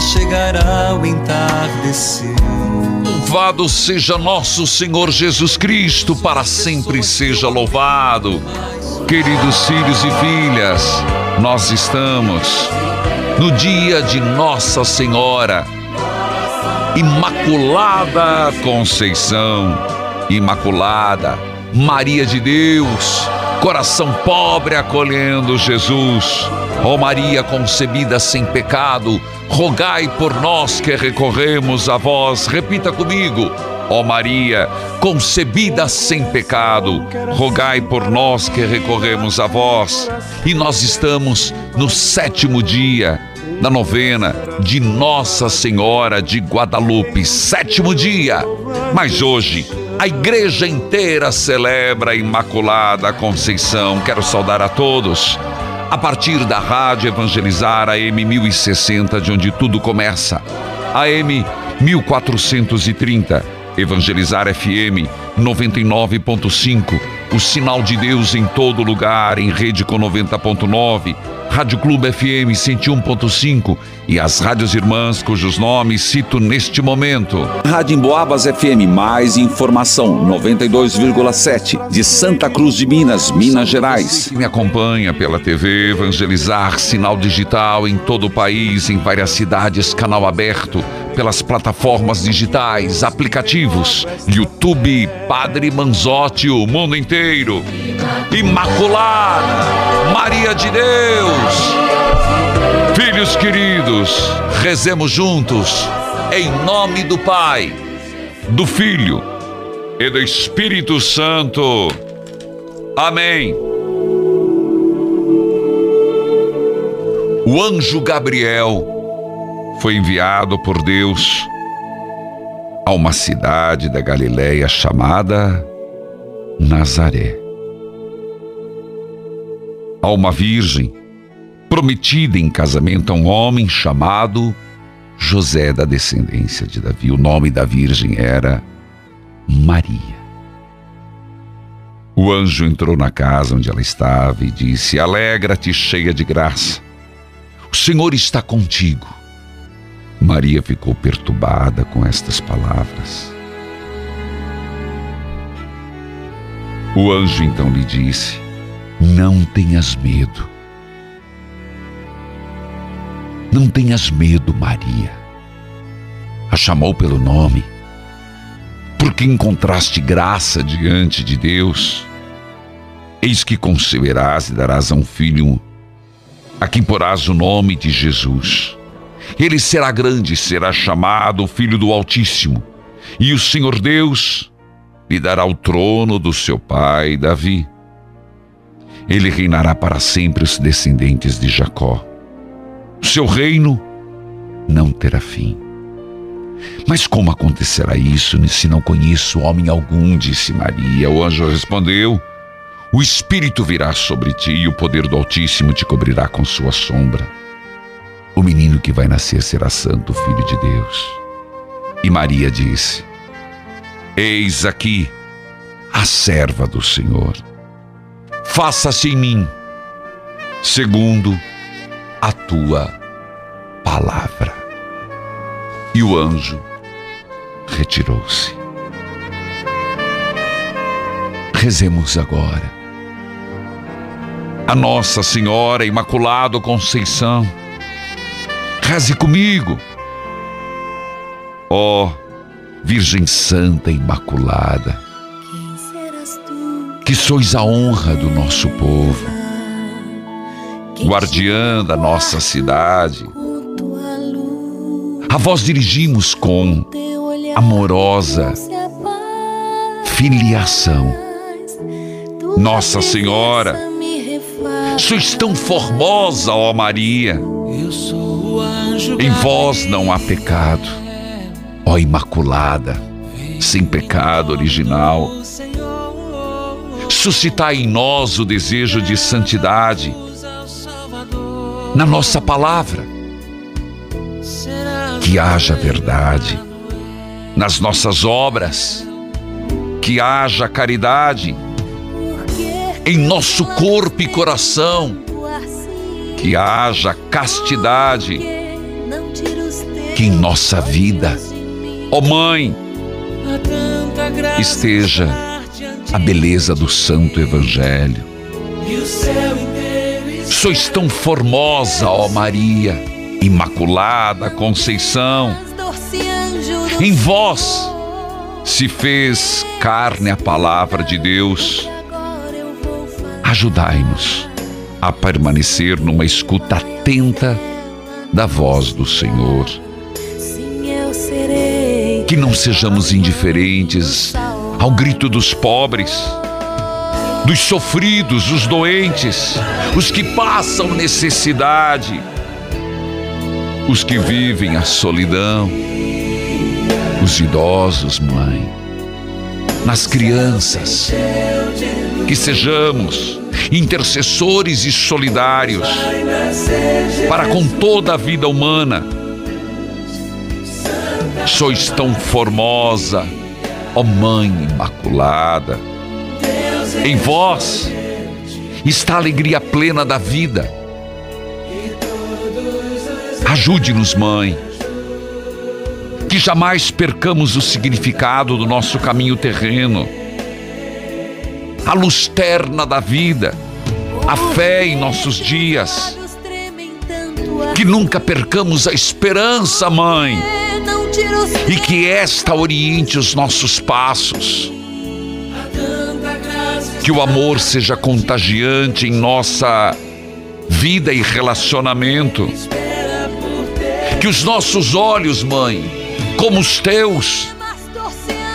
Chegará o entardecer. Louvado seja nosso Senhor Jesus Cristo, para sempre seja louvado. Queridos filhos e filhas, nós estamos no dia de Nossa Senhora, Imaculada Conceição, Imaculada, Maria de Deus, coração pobre acolhendo Jesus. Ó Maria concebida sem pecado, rogai por nós que recorremos a vós. Repita comigo. Ó Maria, concebida sem pecado, rogai por nós que recorremos a vós. E nós estamos no sétimo dia da novena de Nossa Senhora de Guadalupe, sétimo dia. Mas hoje a igreja inteira celebra a Imaculada Conceição. Quero saudar a todos. A partir da Rádio Evangelizar AM 1060, de onde tudo começa. AM 1430, Evangelizar FM 99.5, o sinal de Deus em todo lugar, em rede com 90.9, Rádio Clube FM 101.5 e as rádios irmãs cujos nomes cito neste momento. Rádio Emboabas FM, mais informação, 92,7, de Santa Cruz de Minas, Minas Gerais. Me acompanha pela TV Evangelizar, sinal digital em todo o país, em várias cidades, canal aberto, pelas plataformas digitais, aplicativos, YouTube, Padre Manzotti, o mundo inteiro. Imaculada, Maria de Deus. Filhos queridos, rezemos juntos, em nome do Pai, do Filho e do Espírito Santo. Amém. O anjo Gabriel foi enviado por Deus a uma cidade da Galiléia chamada Nazaré. A uma virgem prometida em casamento a um homem chamado José da descendência de Davi. O nome da virgem era Maria. O anjo entrou na casa onde ela estava e disse: Alegra-te, cheia de graça. O Senhor está contigo. Maria ficou perturbada com estas palavras. O anjo então lhe disse: Não tenhas medo. Não tenhas medo, Maria. A chamou pelo nome, porque encontraste graça diante de Deus. Eis que conceberás e darás a um filho, a quem porás o nome de Jesus. Ele será grande, será chamado Filho do Altíssimo, e o Senhor Deus lhe dará o trono do seu pai Davi. Ele reinará para sempre os descendentes de Jacó. Seu reino não terá fim. Mas como acontecerá isso se não conheço homem algum? disse Maria. O anjo respondeu: O Espírito virá sobre ti e o poder do Altíssimo te cobrirá com sua sombra. O menino que vai nascer será santo, filho de Deus. E Maria disse: Eis aqui a serva do Senhor. faça-se em mim, segundo a tua palavra. E o anjo retirou-se. Rezemos agora. A Nossa Senhora Imaculada Conceição, reze comigo. Ó oh, Virgem Santa Imaculada, que sois a honra do nosso povo, guardiã da nossa cidade, a vós dirigimos com amorosa filiação. Nossa Senhora, sois tão formosa, ó Maria, em vós não há pecado, ó Imaculada, sem pecado original. Suscitai em nós o desejo de santidade na nossa palavra. Que haja verdade nas nossas obras, que haja caridade em nosso corpo e coração, que haja castidade, que em nossa vida, ó oh Mãe, esteja a beleza do Santo Evangelho. Sois tão formosa, ó Maria, Imaculada Conceição. Em vós se fez carne a palavra de Deus. Ajudai-nos a permanecer numa escuta atenta da voz do Senhor. Que não sejamos indiferentes ao grito dos pobres, dos sofridos, os doentes, os que passam necessidade, os que vivem a solidão, os idosos, mãe, nas crianças, que sejamos intercessores e solidários para com toda a vida humana. Sois tão formosa, ó Mãe Imaculada. Em vós está a alegria plena da vida. Ajude-nos, Mãe, que jamais percamos o significado do nosso caminho terreno, a luz terna da vida, a fé em nossos dias. Que nunca percamos a esperança, Mãe e que esta oriente os nossos passos. Que o amor seja contagiante em nossa vida e relacionamento. Que os nossos olhos, mãe, como os teus,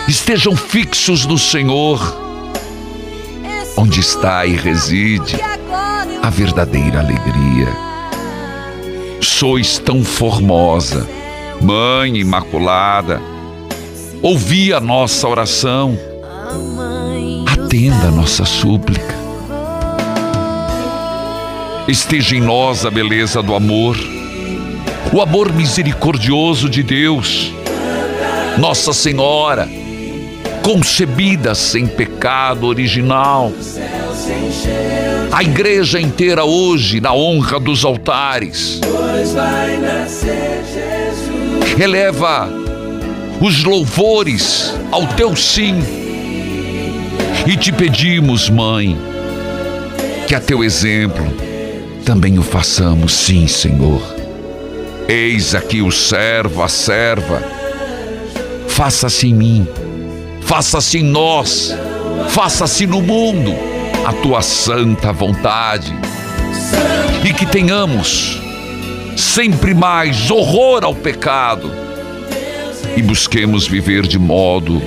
estejam fixos no Senhor, onde está e reside a verdadeira alegria. Sois tão formosa Mãe Imaculada, ouvi a nossa oração, atenda a nossa súplica. Esteja em nós a beleza do amor, o amor misericordioso de Deus, Nossa Senhora, concebida sem pecado original. A igreja inteira hoje na honra dos altares. Eleva os louvores ao teu sim. E te pedimos, Mãe, que a teu exemplo também o façamos, sim, Senhor. Eis aqui o servo, a serva. Faça-se em mim, faça-se em nós, faça-se no mundo a tua santa vontade. E que tenhamos sempre mais horror ao pecado e busquemos viver de modo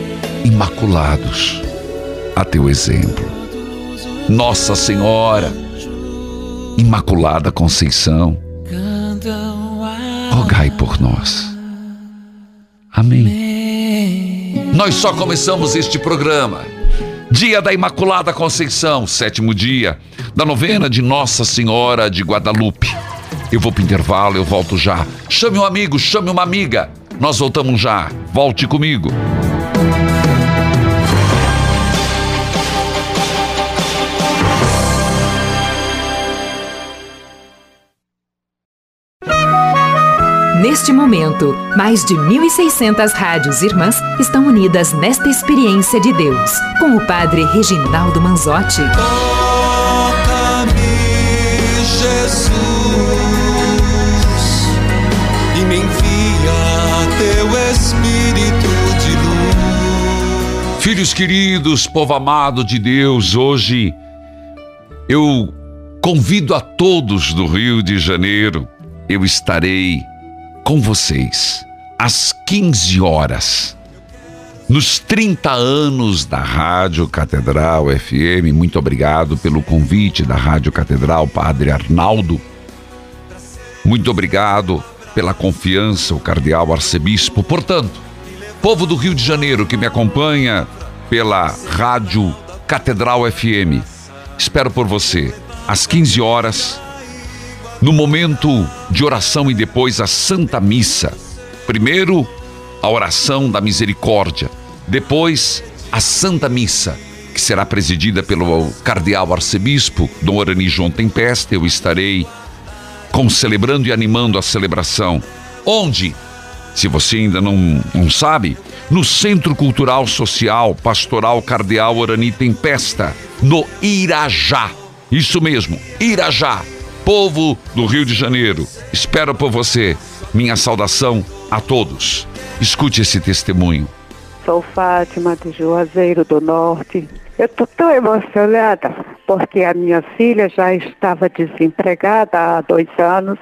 imaculados a teu exemplo. Nossa Senhora, Imaculada Conceição, rogai por nós. Amém. Nós só começamos este programa. Dia da Imaculada Conceição, sétimo dia da novena de Nossa Senhora de Guadalupe. Eu vou para intervalo, eu volto já. Chame um amigo, chame uma amiga. Nós voltamos já. Volte comigo. Neste momento, mais de 1.600 rádios irmãs estão unidas nesta experiência de Deus, com o Padre Reginaldo Manzotti. Toca-me, Jesus, e me envia teu Espírito de luz. Filhos queridos, povo amado de Deus, hoje eu convido a todos do Rio de Janeiro, eu estarei com vocês às 15 horas. Nos 30 anos da Rádio Catedral FM, muito obrigado pelo convite da Rádio Catedral, Padre Arnaldo. Muito obrigado pela confiança, o Cardeal Arcebispo. Portanto, povo do Rio de Janeiro que me acompanha pela Rádio Catedral FM, espero por você às 15 horas, no momento de oração e depois a Santa Missa. Primeiro, a oração da misericórdia, depois, a Santa Missa, que será presidida pelo Cardeal Arcebispo Dom Orani João Tempesta. Eu estarei concelebrando e animando a celebração. Onde? Se você ainda não, não sabe, no Centro Cultural Social Pastoral Cardeal Orani Tempesta, no Irajá. Isso mesmo, Irajá, povo do Rio de Janeiro. Espero por você. Minha saudação a todos. Escute esse testemunho. Sou Fátima de Juazeiro do Norte. Eu estou tão emocionada porque a minha filha já estava desempregada há dois anos,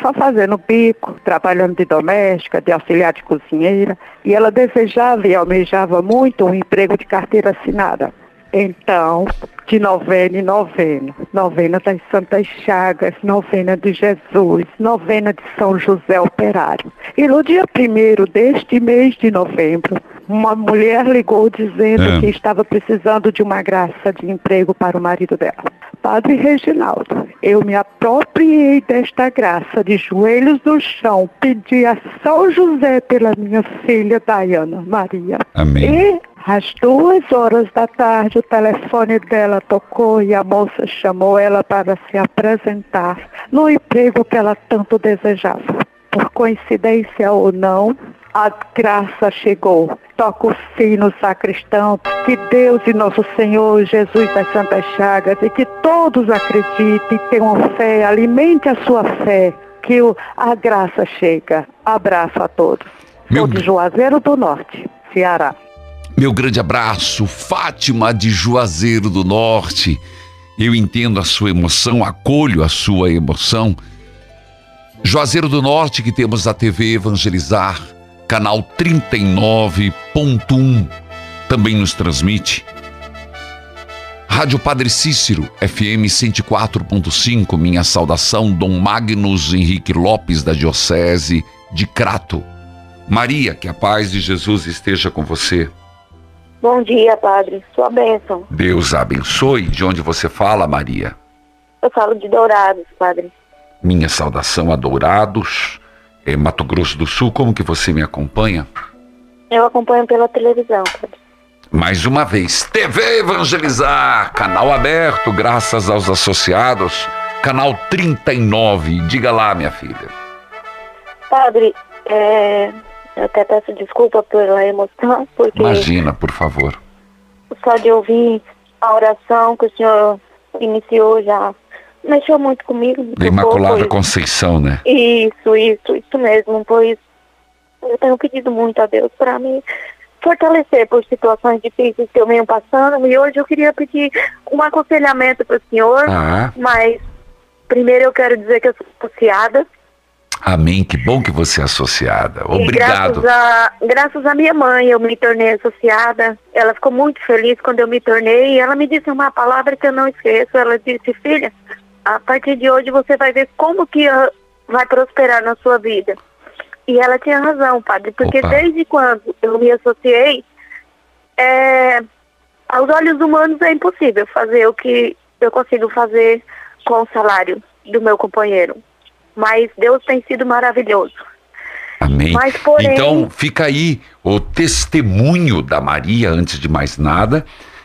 só fazendo bico, trabalhando de doméstica, de auxiliar de cozinheira, e ela desejava e almejava muito um emprego de carteira assinada. Então, de novena em novena, novena das Santas Chagas, novena de Jesus, novena de São José Operário. E no dia primeiro deste mês de novembro, uma mulher ligou dizendo É. que estava precisando de uma graça de emprego para o marido dela. Padre Reginaldo, eu me apropriei desta graça de joelhos no chão, pedi a São José pela minha filha Diana Maria. Amém. E às duas horas da tarde o telefone dela tocou e a moça chamou ela para se apresentar no emprego que ela tanto desejava. Por coincidência ou não, a graça chegou. Toca o sino sacristão, que Deus e nosso Senhor Jesus das Santas Chagas e que todos acreditem, tenham fé, alimente a sua fé, que a graça chega. Abraço a todos. Meu- Sou de Juazeiro do Norte, Ceará. Meu grande abraço, Fátima de Juazeiro do Norte. Eu entendo a sua emoção, acolho a sua emoção. Juazeiro do Norte, que temos a TV Evangelizar, canal 39.1, também nos transmite. Rádio Padre Cícero, FM 104.5, minha saudação, Dom Magnus Henrique Lopes, da Diocese de Crato. Maria, que a paz de Jesus esteja com você. Bom dia, padre. Sua bênção. Deus abençoe. De onde você fala, Maria? Eu falo de Dourados, padre. Minha saudação a Dourados, Mato Grosso do Sul. Como que você me acompanha? Eu acompanho pela televisão, padre. Mais uma vez, TV Evangelizar, canal aberto, graças aos associados. Canal 39. Diga lá, minha filha. Padre, é, eu até peço desculpa pela emoção, porque Imagina, por favor. só de ouvir a oração que o senhor iniciou já mexeu muito comigo. me Da Imaculada pois- Conceição, né? Isso, isso, isso mesmo, pois eu tenho pedido muito a Deus para me fortalecer por situações difíceis que eu venho passando e hoje eu queria pedir um aconselhamento para o senhor, Ah, mas primeiro eu quero dizer que eu sou associada amém. Que bom que você é associada. Obrigado. graças a, graças a minha mãe eu me tornei associada. Ela ficou muito feliz quando eu me tornei e ela me disse uma palavra que eu não esqueço. Ela disse, filha, a partir de hoje você vai ver como que ah, vai prosperar na sua vida. E ela tinha razão, padre, porque Opa. desde quando eu me associei, é, aos olhos humanos é impossível fazer o que eu consigo fazer com o salário do meu companheiro. Mas Deus tem sido maravilhoso. Amém. Mas, porém- Então, fica aí o testemunho da Maria, antes de mais nada,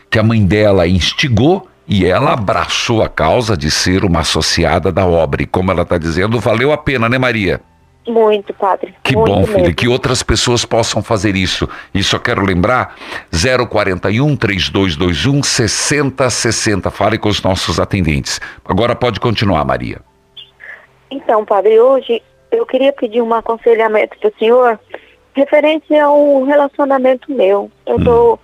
que a mãe dela instigou e ela abraçou a causa de ser uma associada da obra. E como ela está dizendo, valeu a pena, né, Maria? Muito, padre. Que muito bom, mesmo. que outras pessoas possam fazer isso. E só quero lembrar, 041 3221 6060. Fale com os nossos atendentes. Agora pode continuar, Maria. Então, padre, hoje eu queria pedir um aconselhamento para o senhor referente a um relacionamento meu. Eu tô,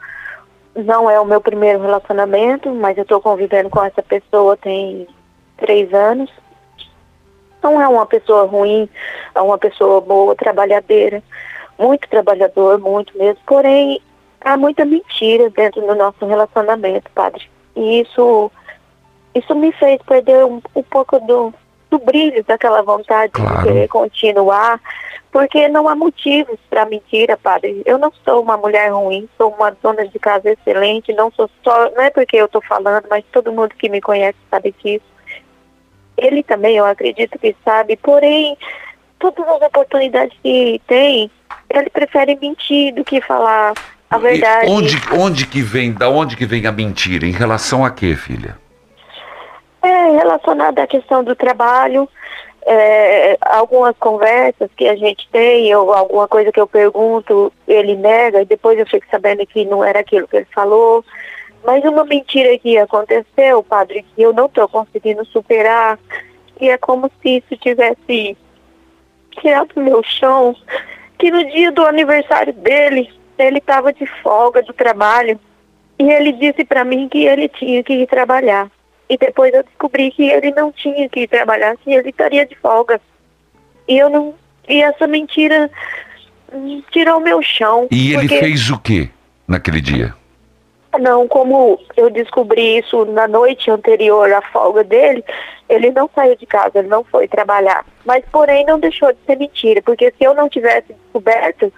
não é o meu primeiro relacionamento, mas eu estou convivendo com essa pessoa tem três anos. Não é uma pessoa ruim, é uma pessoa boa, trabalhadeira, muito trabalhador, muito mesmo. Porém, há muita mentira dentro do nosso relacionamento, padre. E isso, isso me fez perder um, um pouco do, do brilho, daquela vontade Claro. de querer continuar, porque não há motivos para mentira, padre. Eu não sou uma mulher ruim, sou uma dona de casa excelente, não sou só, não é porque eu estou falando, mas todo mundo que me conhece sabe disso. Ele também, eu acredito que sabe, porém, todas as oportunidades que tem, ele prefere mentir do que falar a verdade. E onde, onde que vem, da onde que vem a mentira? Em relação a quê, filha? É relacionada à questão do trabalho, é, algumas conversas que a gente tem, ou alguma coisa que eu pergunto, ele nega, e depois eu fico sabendo que não era aquilo que ele falou. Mas uma mentira que aconteceu, padre, que eu não estou conseguindo superar, e é como se isso tivesse tirado do meu chão, que no dia do aniversário dele, ele estava de folga do trabalho, e ele disse para mim que ele tinha que ir trabalhar. E depois eu descobri que ele não tinha que ir trabalhar, que ele estaria de folga. E eu não. E essa mentira tirou o meu chão. E ele porque- fez o quê naquele dia? Não, como eu descobri isso na noite anterior à folga dele, ele não saiu de casa, ele não foi trabalhar. Mas, porém, não deixou de ser mentira, porque se eu não tivesse descoberto,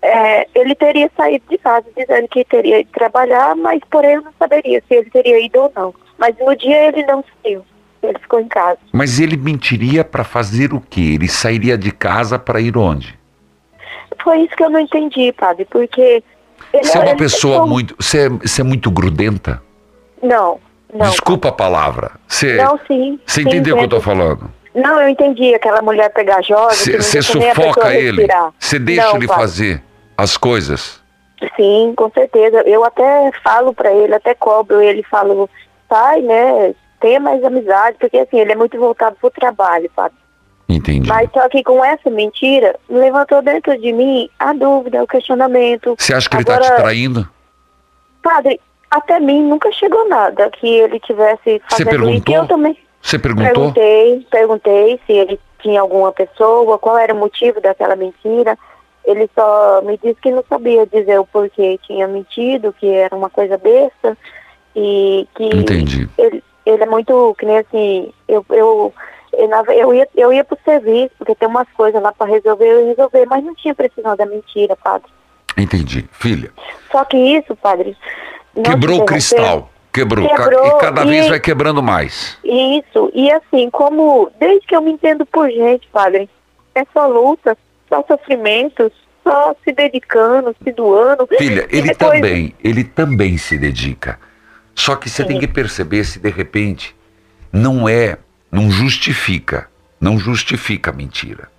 é, ele teria saído de casa dizendo que teria ido trabalhar, mas, porém, eu não saberia se ele teria ido ou não. Mas no dia ele não saiu, ele ficou em casa. Mas ele mentiria para fazer o quê? Ele sairia de casa para ir onde? Foi isso que eu não entendi, padre, porque. Você é uma pessoa muito. Você é, você é muito grudenta? Não, não. Desculpa a palavra. Você, Não, sim. você sim, entendeu o que eu tô falando? Não, eu entendi aquela mulher pegajosa. Você sufoca ele. Você deixa Não, ele padre. fazer as coisas. Sim, com certeza. Eu até falo pra ele, até cobro ele, falo, pai, né, tenha mais amizade, porque assim, ele é muito voltado pro trabalho, sabe? Entendi. Mas só que com essa mentira, levantou dentro de mim a dúvida, o questionamento. Você acha que ele tá Agora, te traindo? Padre, até mim nunca chegou nada que ele tivesse Você fazendo isso. perguntou? Eu também Você perguntou? perguntei, perguntei se ele tinha alguma pessoa, qual era o motivo daquela mentira. Ele só me disse que não sabia dizer o porquê tinha mentido, que era uma coisa besta e que Entendi. ele, ele é muito, que nem assim, eu, eu, eu, ia, eu ia pro serviço, porque tem umas coisas lá para resolver, eu ia resolver, mas não tinha precisão da mentira, padre. Entendi. Filha, Só que isso, padre. quebrou o cristal. Quebrou. Quebrou, E cada vez e- vai quebrando mais. Isso, e assim, como desde que eu me entendo por gente, padre, é só luta, só sofrimento, só se dedicando, se doando. Filha, ele depois- também, ele também se dedica. Só que você tem que perceber se de repente não é, não justifica, não justifica a mentira.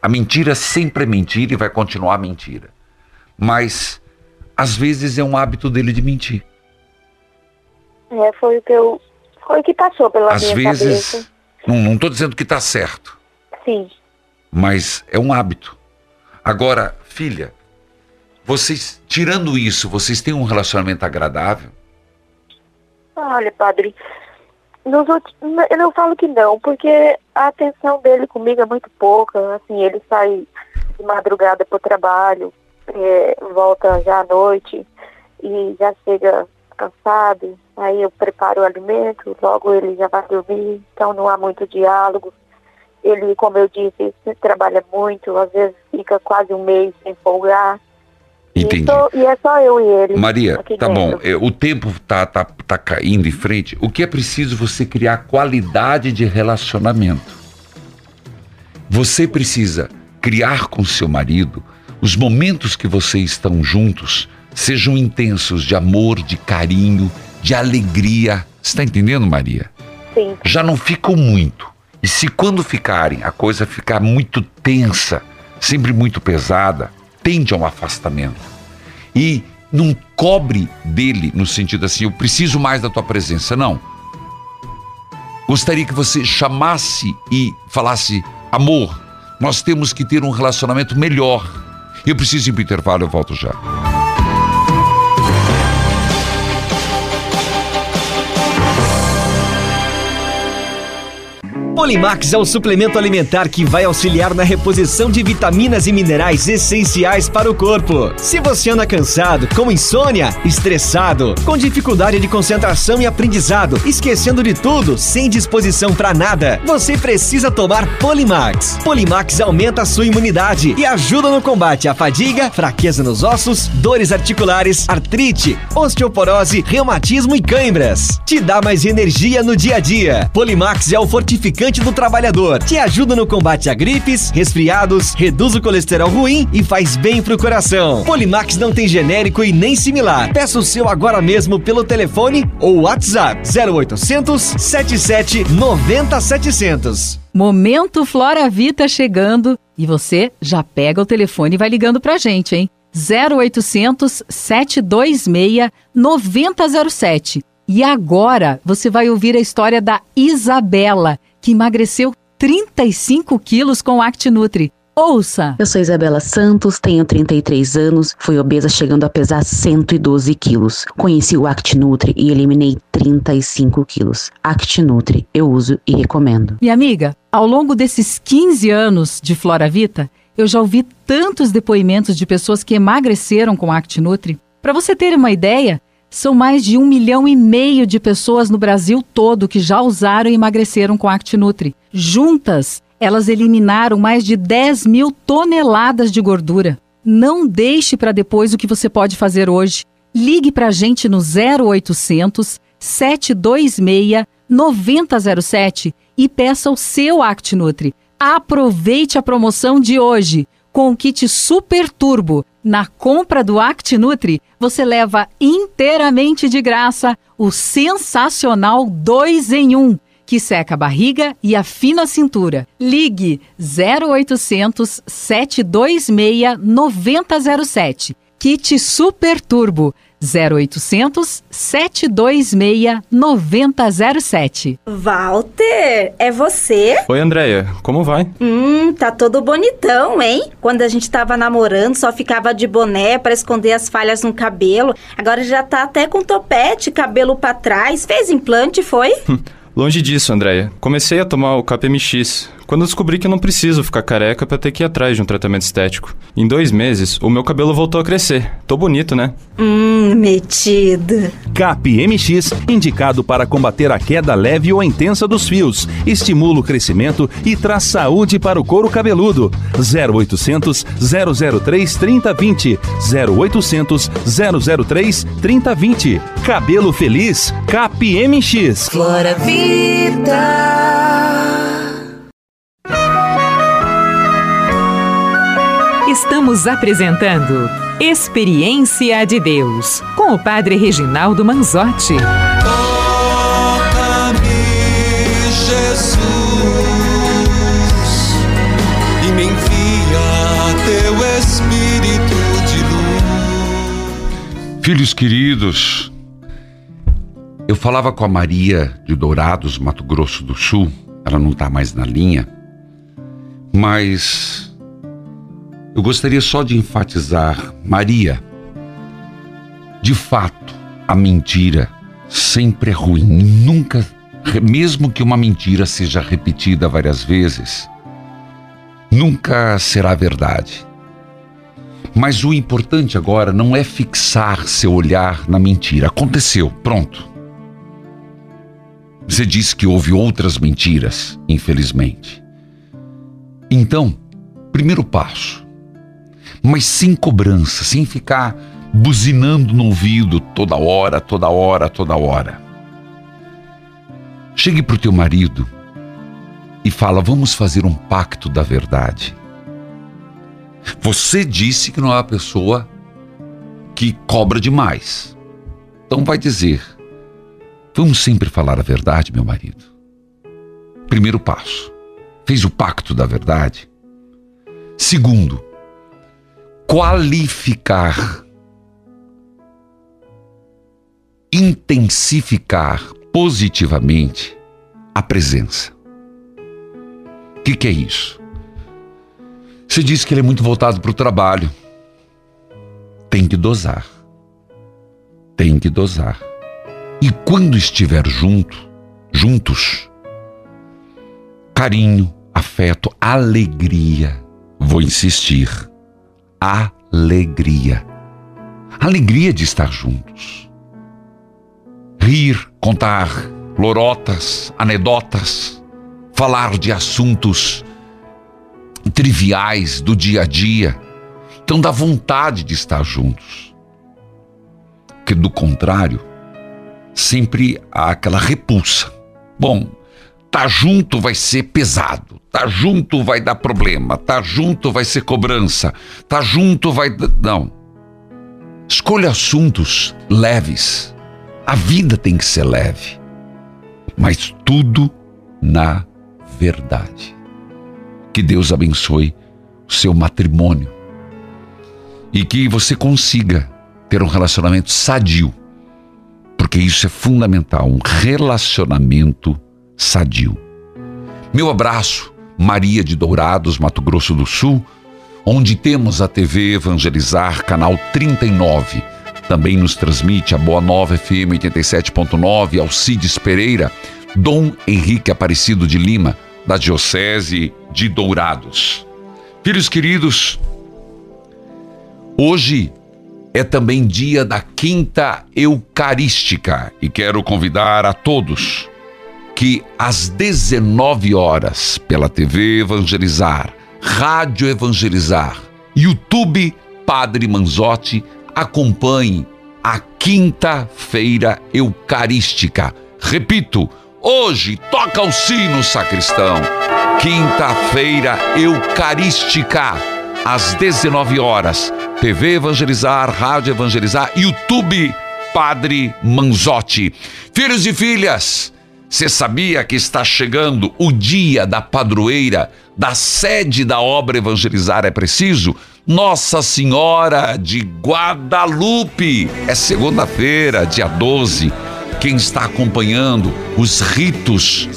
A mentira sempre é mentira e vai continuar mentira. Mas às vezes é um hábito dele de mentir. É, foi o que eu. Foi o que passou pela Às minha vezes, cabeça. não, tô dizendo que tá certo, Sim. mas é um hábito. Agora, filha, vocês, tirando isso, vocês têm um relacionamento agradável? Olha, padre, nos n- eu não falo que não, porque a atenção dele comigo é muito pouca. Assim, ele sai de madrugada pro trabalho, é, volta já à noite e já chega cansado. Aí eu preparo o alimento, logo ele já vai dormir, então não há muito diálogo. Ele, como eu disse, trabalha muito, às vezes fica quase um mês sem folgar. Entendi. E, só- e é só eu e ele. Maria, tá dentro. bom. é, O tempo tá, tá, tá caindo em frente. O que é preciso você criar qualidade de relacionamento? Você precisa criar com seu marido os momentos que vocês estão juntos sejam intensos de amor, de carinho, de alegria. Você está entendendo, Maria? Sim, Já não ficam muito. E se quando ficarem a coisa ficar muito tensa, sempre muito pesada, tende a um afastamento. E não cobre dele no sentido assim, eu preciso mais da tua presença, não. Gostaria que você chamasse e falasse: amor, nós temos que ter um relacionamento melhor. Eu preciso ir para o intervalo, eu volto já. Polimax é um suplemento alimentar que vai auxiliar na reposição de vitaminas e minerais essenciais para o corpo. Se você anda cansado, com insônia, estressado, com dificuldade de concentração e aprendizado, esquecendo de tudo, sem disposição para nada, você precisa tomar Polimax. Polimax aumenta a sua imunidade e ajuda no combate à fadiga, fraqueza nos ossos, dores articulares, artrite, osteoporose, reumatismo e cãibras. Te dá mais energia no dia a dia. Polimax é o fortificante do trabalhador. Te ajuda no combate a gripes, resfriados, reduz o colesterol ruim e faz bem pro coração. Polimax não tem genérico e nem similar. Peça o seu agora mesmo pelo telefone ou WhatsApp 0800 77 90 700. Momento Flora Vita chegando e você já pega o telefone e vai ligando pra gente, hein? 0800 726 9007. E agora você vai ouvir a história da Isabela que emagreceu 35 quilos com ActiNutri. Ouça! Eu sou Isabela Santos, tenho 33 anos, fui obesa chegando a pesar 112 quilos. Conheci o ActiNutri e eliminei 35 quilos. ActiNutri, eu uso e recomendo. Minha amiga, ao longo desses 15 anos de Flora Vita, eu já ouvi tantos depoimentos de pessoas que emagreceram com ActiNutri. Para você ter uma ideia, são mais de um milhão e meio de pessoas no Brasil todo que já usaram e emagreceram com ActiNutri. Juntas, elas eliminaram mais de 10 mil toneladas de gordura. Não deixe para depois o que você pode fazer hoje. Ligue para a gente no 0800 726 9007 e peça o seu ActiNutri. Aproveite a promoção de hoje com o kit Super Turbo. Na compra do ActiNutri, você leva inteiramente de graça o sensacional 2 em 1, que seca a barriga e afina a cintura. Ligue 0800 726 9007. Kit Super Turbo 0800 726 9007. Walter, é você? Oi, Andréia, como vai? Hum, tá todo bonitão, hein? Quando a gente tava namorando, só ficava de boné para esconder as falhas no cabelo. Agora já tá até com topete, cabelo para trás. Fez implante, foi? Longe disso, Andréia. Comecei a tomar o KPMX quando descobri que eu não preciso ficar careca para ter que ir atrás de um tratamento estético. Em dois meses, o meu cabelo voltou a crescer. Tô bonito, né? Hum, metido. KPMX, indicado para combater a queda leve ou intensa dos fios, estimula o crescimento e traz saúde para o couro cabeludo. 0800 003 3020. 0800 003 3020. Cabelo feliz, KPMX. Flora Vida. Estamos apresentando Experiência de Deus com o Padre Reginaldo Manzotti. Toca-me, Jesus, e me envia teu Espírito de luz. Filhos queridos, eu falava com a Maria de Dourados, Mato Grosso do Sul. Ela não está mais na linha, mas eu gostaria só de enfatizar, Maria, de fato, a mentira sempre é ruim, nunca, mesmo que uma mentira seja repetida várias vezes, nunca será verdade. Mas o importante agora não é fixar seu olhar na mentira. Aconteceu, pronto. Você disse que houve outras mentiras, infelizmente. Então, primeiro passo, mas sem cobrança, sem ficar buzinando no ouvido toda hora, toda hora, toda hora. Chegue para o teu marido e fala: vamos fazer um pacto da verdade. Você disse que não é uma pessoa que cobra demais. Então vai dizer: vamos sempre falar a verdade, meu marido. Primeiro passo. fez o pacto da verdade. Segundo, qualificar, intensificar positivamente a presença. O que, que é isso? Você disse que ele é muito voltado para o trabalho. Tem que dosar. Tem que dosar. E quando estiver junto, juntos, carinho, afeto, alegria. Vou insistir. Alegria. Alegria de estar juntos. Rir, contar lorotas, anedotas, falar de assuntos triviais do dia a dia. Então dá vontade de estar juntos. Porque do contrário, sempre há aquela repulsa. Bom, tá junto vai ser pesado, tá junto vai dar problema, tá junto vai ser cobrança, tá junto vai não. Escolha assuntos leves. A vida tem que ser leve. Mas tudo na verdade. Que Deus abençoe o seu matrimônio e que você consiga ter um relacionamento sadio, porque isso é fundamental um relacionamento sadio. Meu abraço, Maria de Dourados, Mato Grosso do Sul, onde temos a TV Evangelizar, canal 39. Também nos transmite a Boa Nova FM 87.9, Alcides Pereira, Dom Henrique Aparecido de Lima, da Diocese de Dourados. Filhos queridos, hoje é também dia da Quinta Eucarística e quero convidar a todos que às 19 horas, pela TV Evangelizar, Rádio Evangelizar, YouTube Padre Manzotti, acompanhe a Quinta-feira Eucarística. Repito, Hoje toca o sino, sacristão. Quinta-feira Eucarística, às 19 horas. TV Evangelizar, Rádio Evangelizar, YouTube Padre Manzotti. Filhos e filhas, você sabia que está chegando o dia da padroeira da sede da obra Evangelizar é Preciso? Nossa Senhora de Guadalupe. É segunda-feira, dia 12 quem está acompanhando os ritos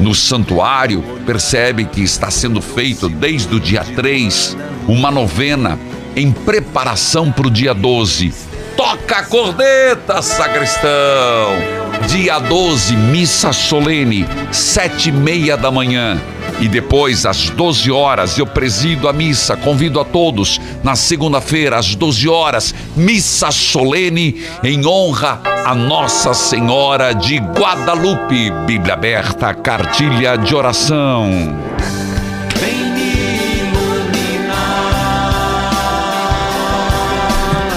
no santuário percebe que está sendo feito desde o dia 3 uma novena em preparação para o dia 12. Toca a corneta, sacristão! Dia 12, missa solene, sete e meia da manhã. E depois, às 12 horas, eu presido a missa. Convido a todos, na segunda-feira, às 12 horas, missa solene em honra a Nossa Senhora de Guadalupe. Bíblia aberta, cartilha de oração.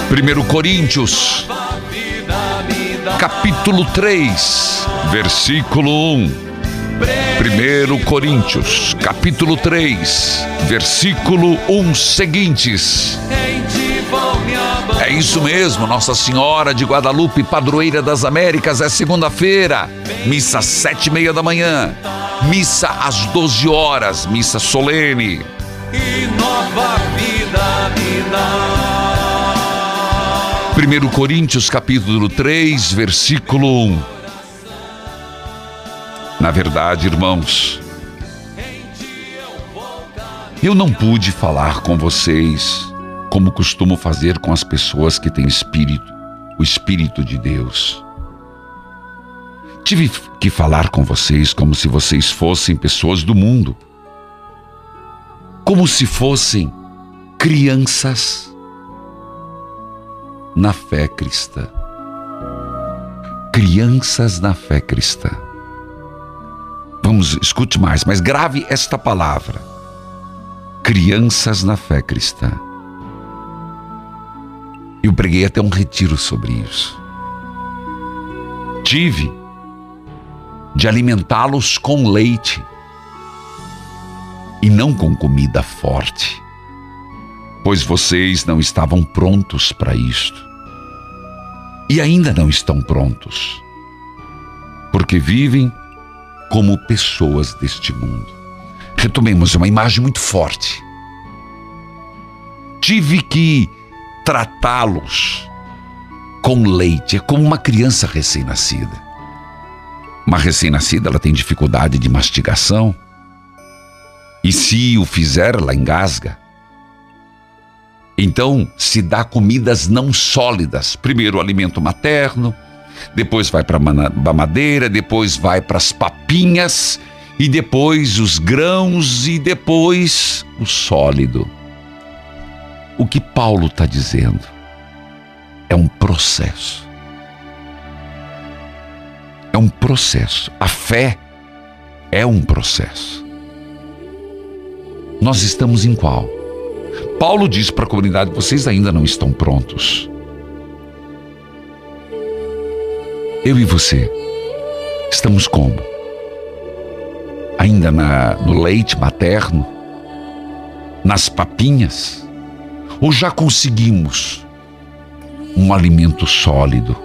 Primeiro Coríntios, capítulo 3, versículo 1. 1 Coríntios, capítulo 3, versículo 1 seguintes. É isso mesmo, Nossa Senhora de Guadalupe, padroeira das Américas, é segunda-feira, missa sete e meia da manhã, missa às 12 horas, missa solene. E nova vida me dá. 1 Coríntios capítulo 3, versículo 1. Na verdade, irmãos, eu não pude falar com vocês como costumo fazer com as pessoas que têm espírito, o espírito de Deus. Tive que falar com vocês como se vocês fossem pessoas do mundo, como se fossem crianças na fé cristã. Crianças na fé cristã. Vamos, escute mais, mas grave esta palavra. Crianças na fé cristã. Eu preguei até um retiro sobre isso. Tive de alimentá-los com leite e não com comida forte, pois vocês não estavam prontos para isto. E ainda não estão prontos, porque vivem como pessoas deste mundo. Retomemos uma imagem muito forte. Tive que tratá-los com leite, é como uma criança recém-nascida. Uma recém-nascida, ela tem dificuldade de mastigação. E se o fizer, ela engasga. Então, se dá comidas não sólidas. Primeiro alimento materno, depois vai para a madeira, depois vai para as papinhas, e depois os grãos, e depois o sólido. O que Paulo está dizendo é um processo é um processo. A fé é um processo. Nós estamos em qual? Paulo diz para a comunidade: vocês ainda não estão prontos. Eu e você estamos como? Ainda na, no leite materno? Nas papinhas? Ou já conseguimos um alimento sólido?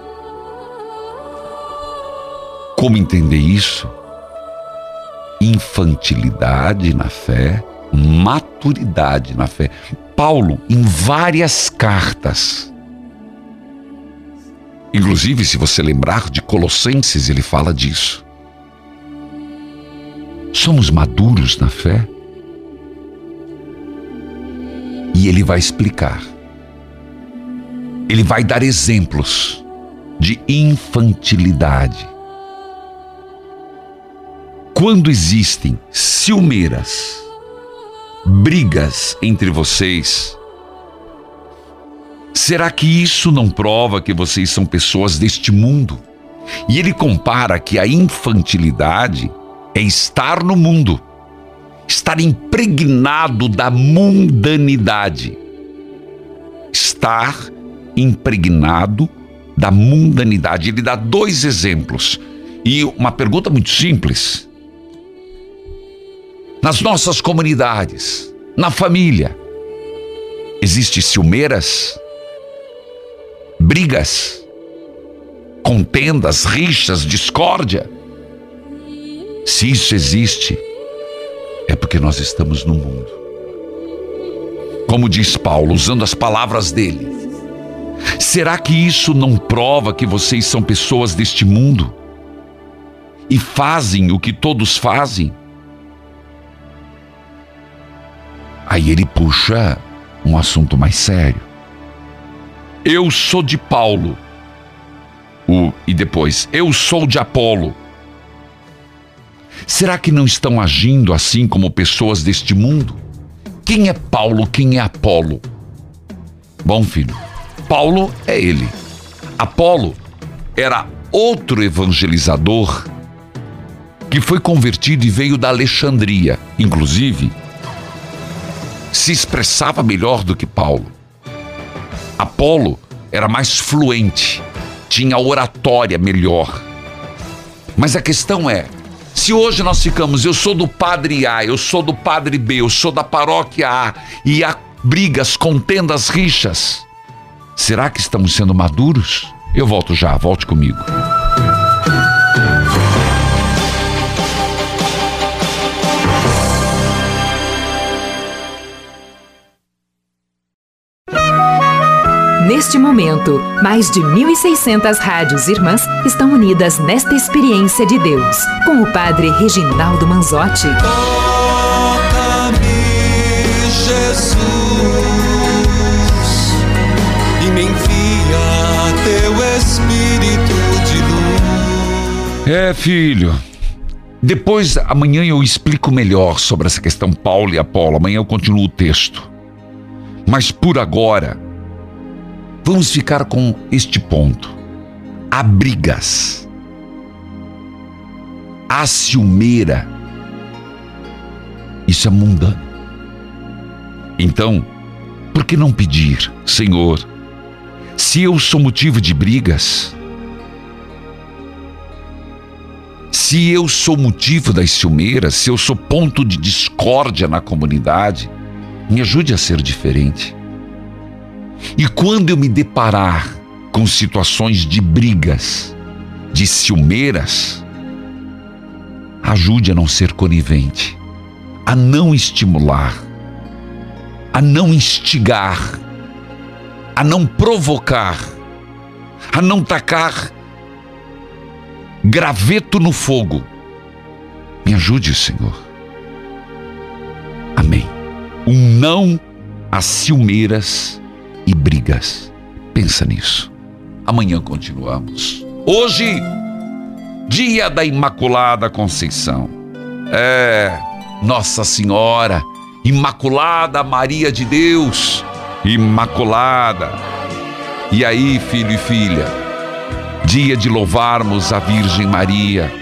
Como entender isso? Infantilidade na fé, maturidade na fé. Paulo, em várias cartas, inclusive se você lembrar de Colossenses, ele fala disso. Somos maduros na fé? E ele vai explicar. Ele vai dar exemplos de infantilidade quando existem ciumeiras, brigas entre vocês, será que isso não prova que vocês são pessoas deste mundo? E ele compara que a infantilidade é estar no mundo, estar impregnado da mundanidade. Estar impregnado da mundanidade. Ele dá dois exemplos. E uma pergunta muito simples: nas nossas comunidades, na família. Existem ciumeiras, brigas, contendas, rixas, discórdia. Se isso existe, é porque nós estamos no mundo. Como diz Paulo, usando as palavras dele. Será que isso não prova que vocês são pessoas deste mundo? E fazem o que todos fazem? Aí ele puxa um assunto mais sério. Eu sou de Paulo. O, e depois, eu sou de Apolo. Será que não estão agindo assim como pessoas deste mundo? Quem é Paulo? Quem é Apolo? Bom, filho, Paulo é ele. Apolo era outro evangelizador que foi convertido e veio da Alexandria. Inclusive, se expressava melhor do que Paulo. Apolo era mais fluente, tinha oratória melhor. Mas a questão é: se hoje nós ficamos, eu sou do padre A, eu sou do padre B, eu sou da paróquia A, e há brigas, contendas, rixas, será que estamos sendo maduros? Eu volto já, volte comigo. Neste momento, mais de 1.600 rádios irmãs estão unidas nesta experiência de Deus, com o Padre Reginaldo Manzotti. Toca-me, Jesus, e me envia teu Espírito de luz. É, filho. Depois, amanhã eu explico melhor sobre essa questão Paulo e Apolo. Amanhã eu continuo o texto. Mas por agora, Vamos ficar com este ponto. Há brigas. Há ciumeira. Isso é mundano. Então, por que não pedir, Senhor, se eu sou motivo de brigas, se eu sou motivo das ciumeiras, se eu sou ponto de discórdia na comunidade, me ajude a ser diferente. E quando eu me deparar com situações de brigas, de ciumeiras, ajude a não ser conivente. a não estimular, a não instigar, a não provocar, a não tacar graveto no fogo. Me ajude, Senhor. Amém. Um não a ciumeiras e brigas. Pensa nisso. Amanhã continuamos. Hoje, dia da Imaculada Conceição. É, Nossa Senhora, Imaculada Maria de Deus, Imaculada. E aí, filho e filha, dia de louvarmos a Virgem Maria.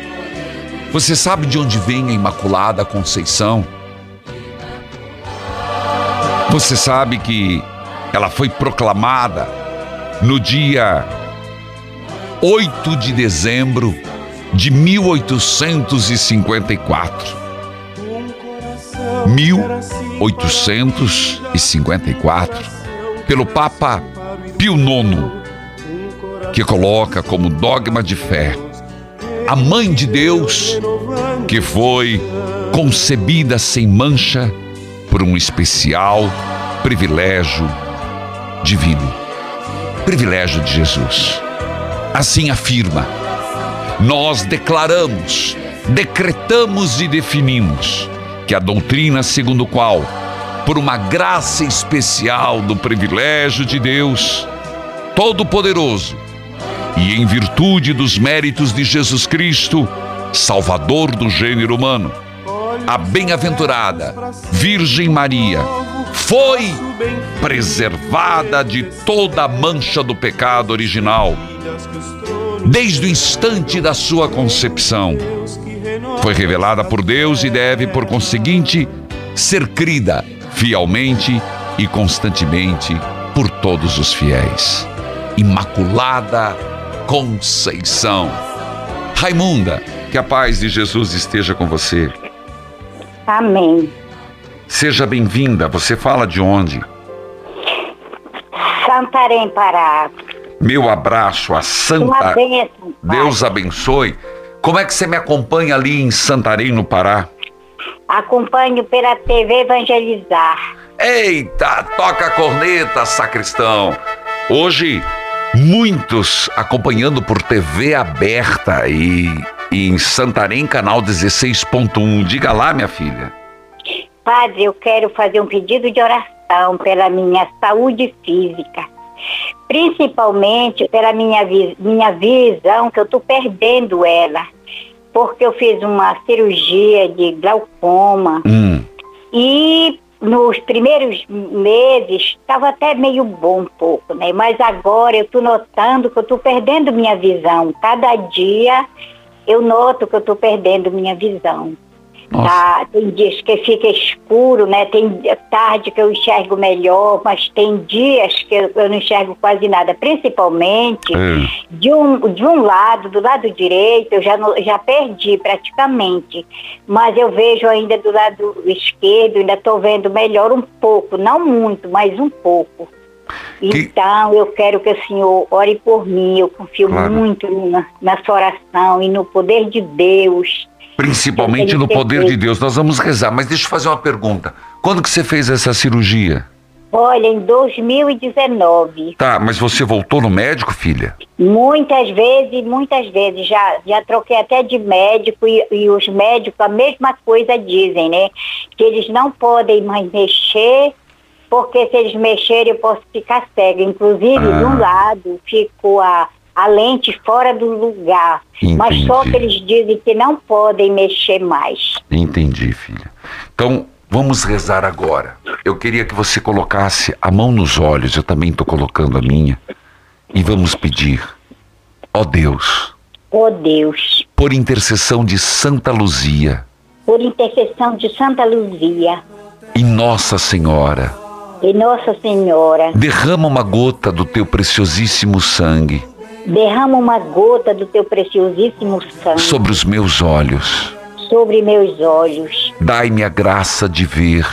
Você sabe de onde vem a Imaculada Conceição? Você sabe que ela foi proclamada no dia 8 de dezembro de 1854. 1854, pelo Papa Pio IX, que coloca como dogma de fé a Mãe de Deus, que foi concebida sem mancha por um especial privilégio divino privilégio de Jesus. Assim afirma. Nós declaramos, decretamos e definimos que a doutrina segundo qual, por uma graça especial do privilégio de Deus Todo-Poderoso e em virtude dos méritos de Jesus Cristo, Salvador do gênero humano, a bem-aventurada Virgem Maria foi preservada de toda a mancha do pecado original, desde o instante da sua concepção. Foi revelada por Deus e deve, por conseguinte, ser crida fielmente e constantemente por todos os fiéis. Imaculada Conceição. Raimunda, que a paz de Jesus esteja com você. Amém. Seja bem-vinda. Você fala de onde? Santarém, Pará. Meu abraço a Santa. bênção. Deus abençoe. Como é que você me acompanha ali em Santarém, no Pará? Acompanho pela TV Evangelizar. Eita, toca a corneta, sacristão. Hoje, muitos acompanhando por TV aberta e, e em Santarém, canal 16.1. Diga lá, minha filha. Padre, eu quero fazer um pedido de oração pela minha saúde física. Principalmente pela minha, minha visão, que eu estou perdendo ela. Porque eu fiz uma cirurgia de glaucoma. Hum. E nos primeiros meses estava até meio bom um pouco, né? Mas agora eu estou notando que eu estou perdendo minha visão. Cada dia eu noto que eu estou perdendo minha visão. Tá? Tem dias que fica escuro, né? Tem tarde que eu enxergo melhor, mas tem dias que eu, eu não enxergo quase nada. Principalmente de um, de um lado, do lado direito, eu já, já perdi praticamente. Mas eu vejo ainda do lado esquerdo, ainda estou vendo melhor um pouco, não muito, mas um pouco. Então, eu quero que o senhor ore por mim. Eu confio Claro. muito na, na sua oração e no poder de Deus. Principalmente no poder de. Deus. Nós vamos rezar, mas deixa eu fazer uma pergunta. Quando que você fez essa cirurgia? Olha, em 2019, Tá, mas você voltou no médico, filha? muitas vezes, muitas vezes, já, já troquei até de médico e, e os médicos a mesma coisa dizem, né? Que eles não podem mais mexer, porque se eles mexerem eu posso ficar cega. Inclusive, de um lado ficou a, a lente fora do lugar. Mas só que eles dizem que não podem mexer mais. Entendi, filha. Então, vamos rezar agora. Eu queria que você colocasse a mão nos olhos, eu também estou colocando a minha. E vamos pedir, ó Deus, Oh Deus, por intercessão de Santa Luzia por intercessão de Santa Luzia e Nossa Senhora, e Nossa Senhora, derrama uma gota do teu preciosíssimo sangue derrama uma gota do teu preciosíssimo sangue sobre os meus olhos. sobre meus olhos. Dai-me a graça de ver,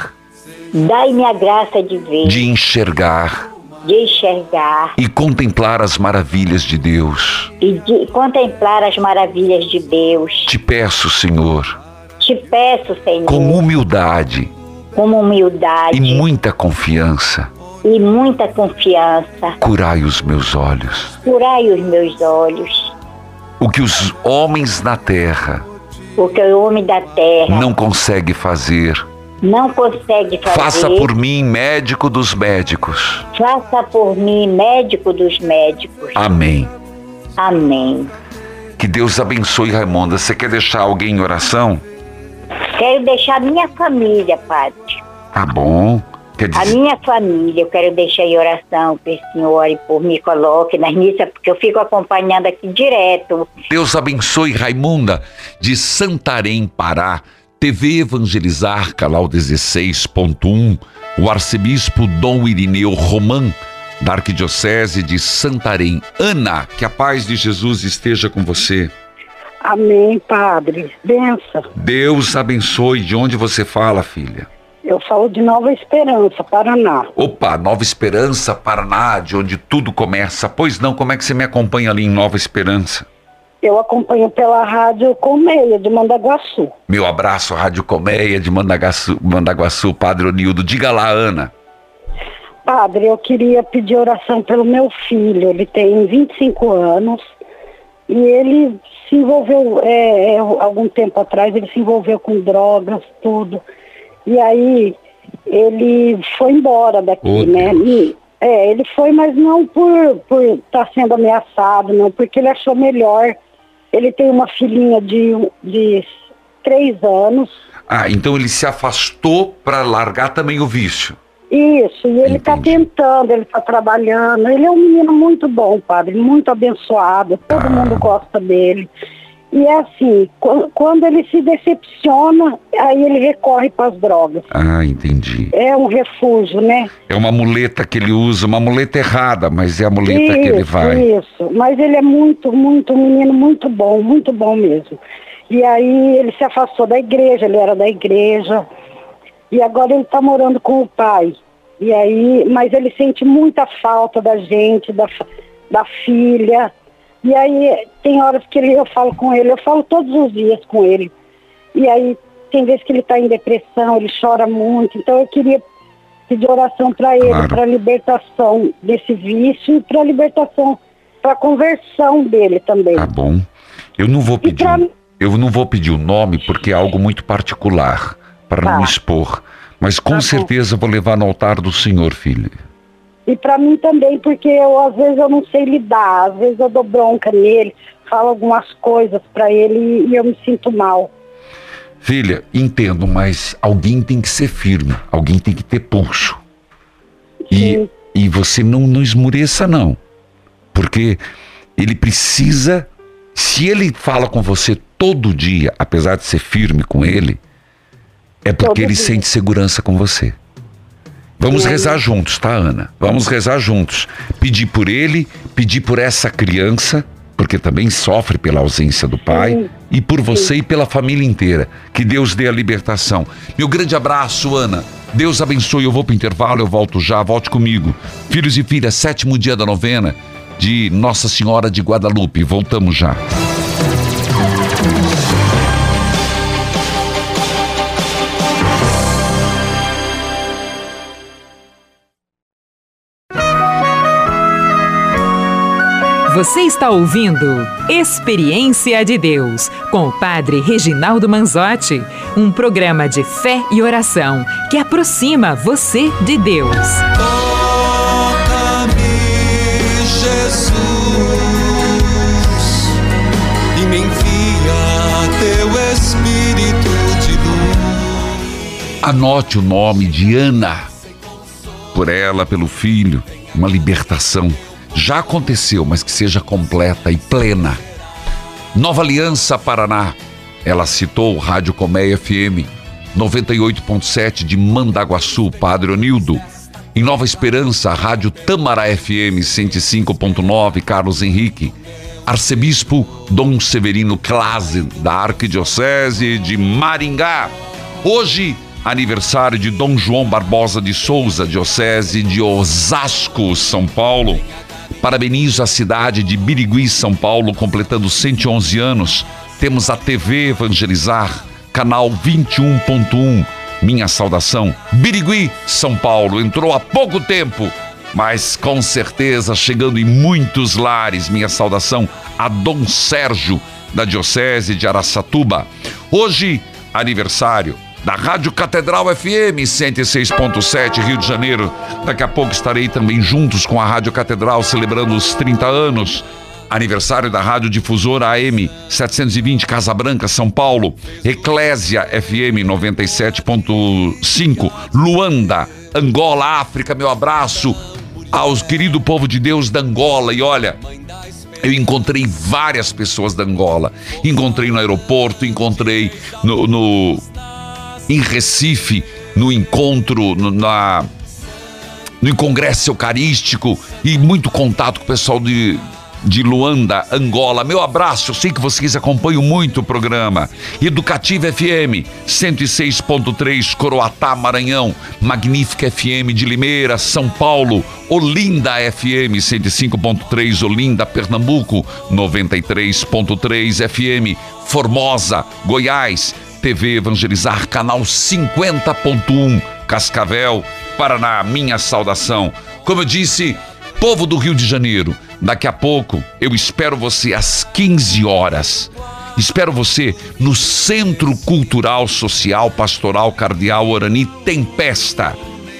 Dai-me a graça de ver, de enxergar de enxergar e contemplar as maravilhas de Deus. e de contemplar as maravilhas de Deus. Te peço, Senhor, te peço, Senhor, com humildade com humildade e muita confiança, e muita confiança, curai os meus olhos. curai os meus olhos, O que os homens na terra o que o homem da terra não consegue fazer, não consegue fazer. faça por mim, médico dos médicos. Faça por mim, médico dos médicos. Amém. Amém. Que Deus abençoe, Raimonda. Você quer deixar alguém em oração? Quero deixar minha família, Padre. Tá bom. Quer A dizer, minha família, eu quero deixar em oração, que o Senhor ore por mim, coloque nas missas, porque eu fico acompanhando aqui direto. Deus abençoe Raimunda de Santarém, Pará. TV Evangelizar, canal 16.1. O arcebispo Dom Irineu Roman, da Arquidiocese de Santarém. Ana, que a paz de Jesus esteja com você. Amém, Padre. Benção. Deus abençoe. De onde você fala, filha? Eu falo de Nova Esperança, Paraná. Opa, Nova Esperança, Paraná, de onde tudo começa. Pois não, como é que você me acompanha ali em Nova Esperança? Eu acompanho pela rádio Colmeia, de Mandaguaçu. Meu abraço, Rádio Colmeia de Mandaguaçu, Mandaguaçu, Padre Onildo. Diga lá, Ana. Padre, eu queria pedir oração pelo meu filho. Ele tem 25 anos e ele se envolveu, é, é, algum tempo atrás, ele se envolveu com drogas, tudo. E aí ele foi embora daqui, Oh, né? E, é, ele foi, mas não por por estar sendo ameaçado, não, porque ele achou melhor. Ele tem uma filhinha de, de três anos. Ah, então ele se afastou para largar também o vício. Isso, e ele está tentando, ele está trabalhando. Ele é um menino muito bom, padre, muito abençoado, todo mundo gosta dele. E é assim, qu- quando ele se decepciona, aí ele recorre para as drogas. Ah, entendi. É um refúgio, né? É uma muleta que ele usa, uma muleta errada, mas é a muleta que ele Isso, vai. Isso, mas ele é muito, muito, um menino muito bom, muito bom mesmo. E aí ele se afastou da igreja, ele era da igreja, e agora ele está morando com o pai. E aí, mas ele sente muita falta da gente, da, da filha. E aí tem horas que ele, eu falo com ele, eu falo todos os dias com ele. E aí tem vezes que ele está em depressão, ele chora muito. Então eu queria pedir oração para ele, Claro. para a libertação desse vício e para a libertação, para a conversão dele também. Tá bom. Eu não vou pedir, eu não vou pedir o nome porque é algo muito particular para não Tá. expor. Mas com Tá bom. certeza vou levar no altar do Senhor, filha. E para mim também, porque eu às vezes eu não sei lidar, às vezes eu dou bronca nele, falo algumas coisas para ele e eu me sinto mal. Filha, entendo, mas alguém tem que ser firme, alguém tem que ter pulso. E, e você não, não esmureça, não. Porque ele precisa. Se ele fala com você todo dia, apesar de ser firme com ele, é porque Todo ele dia. sente segurança com você. Vamos Sim. rezar juntos, tá, Ana? Vamos rezar juntos. Pedir por ele, pedir por essa criança, porque também sofre pela ausência do pai, Sim. e por você e pela família inteira. Que Deus dê a libertação. Meu grande abraço, Ana. Deus abençoe. Eu vou pro intervalo, eu volto já. Volte comigo. Filhos e filhas, sétimo dia da novena de Nossa Senhora de Guadalupe. Voltamos já. Você está ouvindo Experiência de Deus com o Padre Reginaldo Manzotti, um programa de fé e oração que aproxima você de Deus. Toca-me, Jesus, e me envia teu Espírito de luz. Anote o nome de Ana. Por ela, pelo filho, uma libertação. Já aconteceu, mas que seja completa e plena. Nova Aliança Paraná. Ela citou Rádio Colmeia FM 98.7 de Mandaguaçu, Padre Onildo. Em Nova Esperança, Rádio Tamará FM 105.9, Carlos Henrique. Arcebispo Dom Severino Klase, da Arquidiocese de Maringá. Hoje, aniversário de Dom João Barbosa de Souza, Diocese de Osasco, São Paulo. Parabenizo a cidade de Birigui, São Paulo, completando 111 anos. Temos a TV Evangelizar, canal 21.1. Minha saudação. Birigui, São Paulo, entrou há pouco tempo, mas com certeza chegando em muitos lares. Minha saudação a Dom Sérgio, da Diocese de Araçatuba. Hoje, aniversário da Rádio Catedral FM 106.7 Rio de Janeiro. Daqui a pouco estarei também juntos com a Rádio Catedral celebrando os 30 anos. Aniversário da Rádio Difusora AM 720 Casa Branca, São Paulo. Eclésia FM 97.5 Luanda, Angola, África. Meu abraço aos querido povo de Deus da Angola. E olha, eu encontrei várias pessoas da Angola. Encontrei no aeroporto, encontrei no, no em Recife, no encontro, no, na, no congresso eucarístico e muito contato com o pessoal de, de Luanda, Angola. Meu abraço, eu sei que vocês acompanham muito o programa. Educativa FM 106.3 Coroatá, Maranhão, Magnífica FM de Limeira, São Paulo, Olinda FM 105.3 Olinda, Pernambuco, 93.3 FM Formosa, Goiás, TV Evangelizar, canal 50.1, Cascavel, Paraná, minha saudação. Como eu disse, povo do Rio de Janeiro, daqui a pouco eu espero você às 15 horas. Espero você no Centro Cultural Social Pastoral Cardeal Orani Tempesta,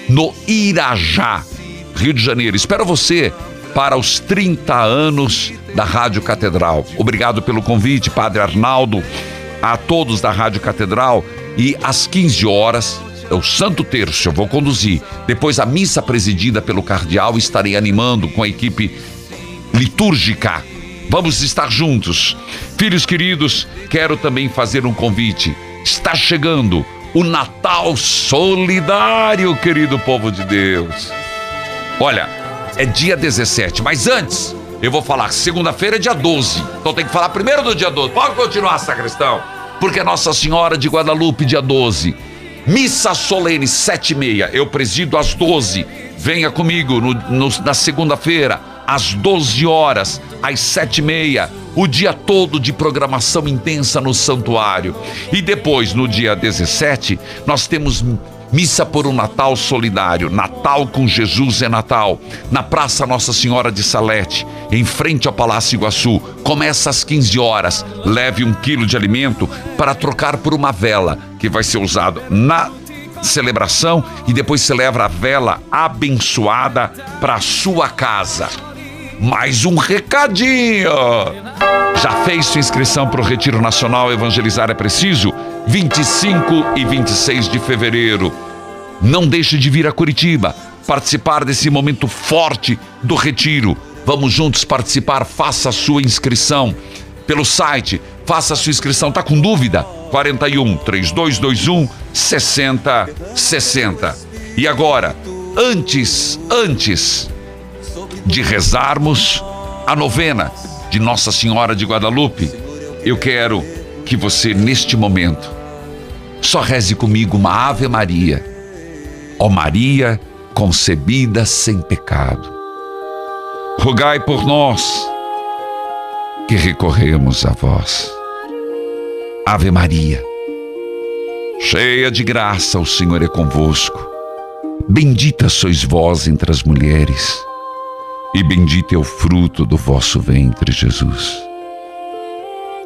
no Irajá, Rio de Janeiro. Espero você para os 30 anos da Rádio Catedral. Obrigado pelo convite, Padre Arnaldo a todos da Rádio Catedral e às 15 horas é o Santo Terço, eu vou conduzir. Depois a missa presidida pelo cardeal estarei animando com a equipe litúrgica. Vamos estar juntos. Filhos queridos, quero também fazer um convite. Está chegando o Natal Solidário, querido povo de Deus. Olha, é dia 17, mas antes eu vou falar segunda-feira é dia 12. Então tem que falar primeiro do dia 12. Pode continuar, sacristão. Porque Nossa Senhora de Guadalupe, dia 12. Missa solene, 7 e meia. Eu presido às 12. Venha comigo no, no, na segunda-feira, às 12 horas, às 7 e meia. O dia todo de programação intensa no santuário. E depois, no dia 17, nós temos Missa por um Natal solidário. Natal com Jesus é Natal. Na Praça Nossa Senhora de Salete, em frente ao Palácio Iguaçu. Começa às 15 horas. Leve um quilo de alimento para trocar por uma vela que vai ser usado na celebração e depois se leva a vela abençoada para sua casa. Mais um recadinho! Já fez sua inscrição para o Retiro Nacional Evangelizar é Preciso? 25 e 26 de fevereiro. Não deixe de vir a Curitiba, participar desse momento forte do Retiro. Vamos juntos participar, faça a sua inscrição pelo site, faça a sua inscrição. Tá com dúvida? 41 3221 6060. E agora, antes, antes de rezarmos a novena de Nossa Senhora de Guadalupe, eu quero que você, neste momento, só reze comigo uma Ave Maria. Ó Maria, concebida sem pecado. Rogai por nós que recorremos a vós. Ave Maria, cheia de graça, o Senhor é convosco. Bendita sois vós entre as mulheres e bendito é o fruto do vosso ventre, Jesus.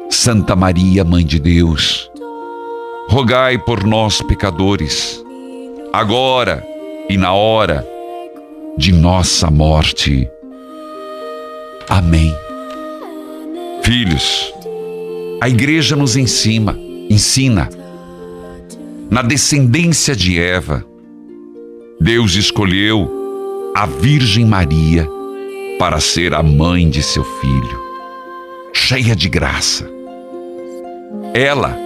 Santa Maria, Mãe de Deus, rogai por nós, pecadores, agora e na hora de nossa morte. Amém. Filhos, a igreja nos ensina, ensina, na descendência de Eva, Deus escolheu a Virgem Maria para ser a mãe de seu filho, cheia de graça. Ela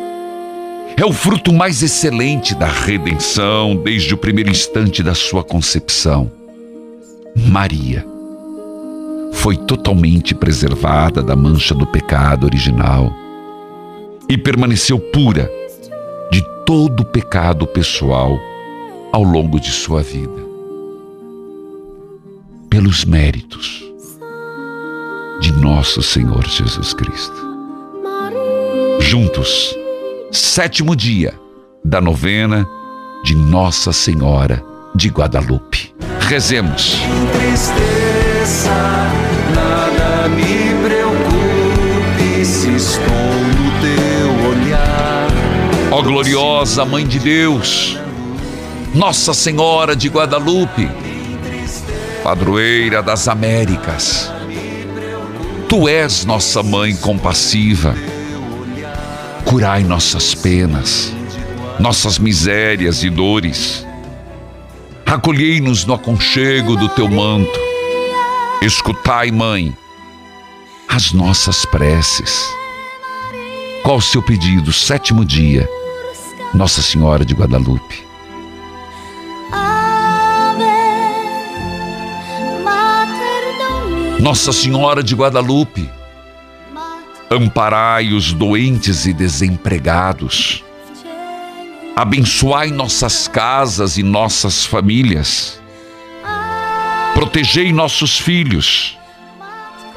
é o fruto mais excelente da redenção desde o primeiro instante da sua concepção. Maria foi totalmente preservada da mancha do pecado original e permaneceu pura de todo o pecado pessoal ao longo de sua vida. Pelos méritos de nosso Senhor Jesus Cristo. Juntos, sétimo dia da novena de Nossa Senhora de Guadalupe. Rezemos. Tristeza, nada me preocupe se estou no teu olhar. Ó gloriosa Mãe de Deus, Nossa Senhora de Guadalupe, padroeira das Américas, Tu és nossa mãe compassiva. Curai nossas penas, nossas misérias e dores. Acolhei-nos no aconchego do teu manto. Escutai, mãe, as nossas preces. Qual o seu pedido? Sétimo dia, Nossa Senhora de Guadalupe. Nossa Senhora de Guadalupe, amparai os doentes e desempregados. Abençoai nossas casas e nossas famílias. Protegei nossos filhos,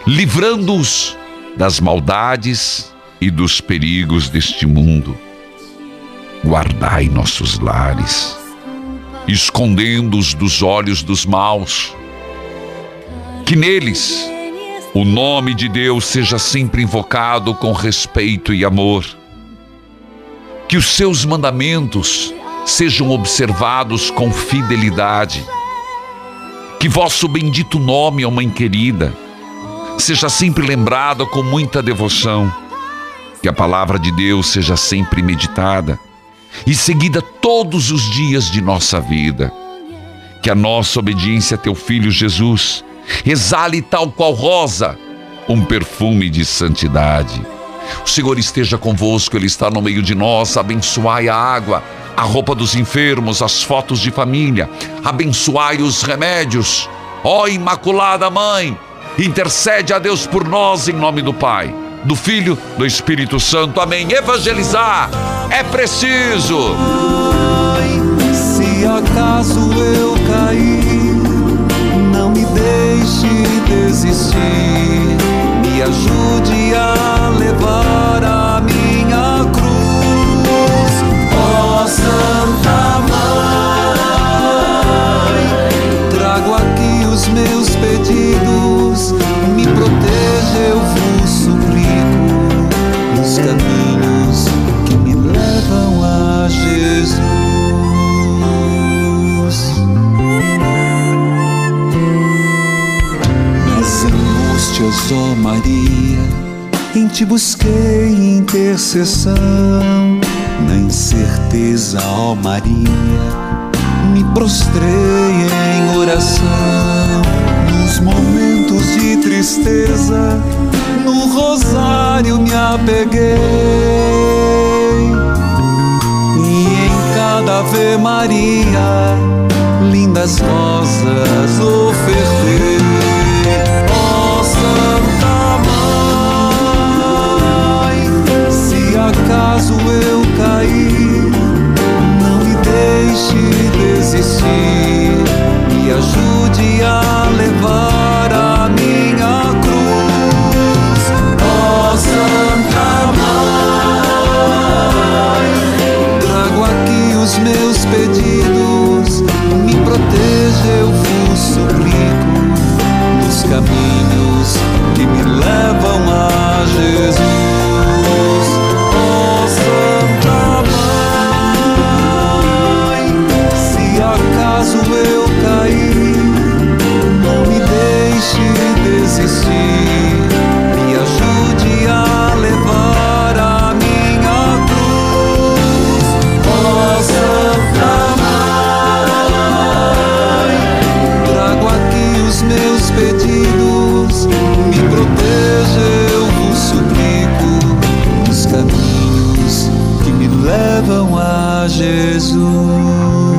livrando-os das maldades e dos perigos deste mundo. Guardai nossos lares, escondendo-os dos olhos dos maus que neles o nome de Deus seja sempre invocado com respeito e amor. Que os seus mandamentos sejam observados com fidelidade. Que vosso bendito nome, ó Mãe querida, seja sempre lembrado com muita devoção. Que a palavra de Deus seja sempre meditada e seguida todos os dias de nossa vida. Que a nossa obediência a teu filho Jesus exale tal qual rosa um perfume de santidade. O Senhor esteja convosco, Ele está no meio de nós. Abençoai a água, a roupa dos enfermos, as fotos de família. Abençoai os remédios. Ó Imaculada Mãe, intercede a Deus por nós em nome do Pai, do Filho, do Espírito Santo. Amém. Evangelizar é preciso. Se acaso eu cair deixe desistir, me ajude a levar a minha cruz. Ó oh, Santa Mãe, trago aqui os meus pedidos, me proteja, eu vos suplico, nos caminhos angústias, ó Maria, em ti busquei intercessão. Na incerteza, ó Maria, me prostrei em oração. Nos momentos de tristeza, no rosário me apeguei. E em cada Ave Maria, lindas rosas ofertei. Acaso eu cair, não me deixe desistir, me ajude a levar a minha cruz. Ó oh, Santa Mãe, trago aqui os meus pedidos, me proteja, eu vos suplico, nos caminhos que me levam a levam a Jesus.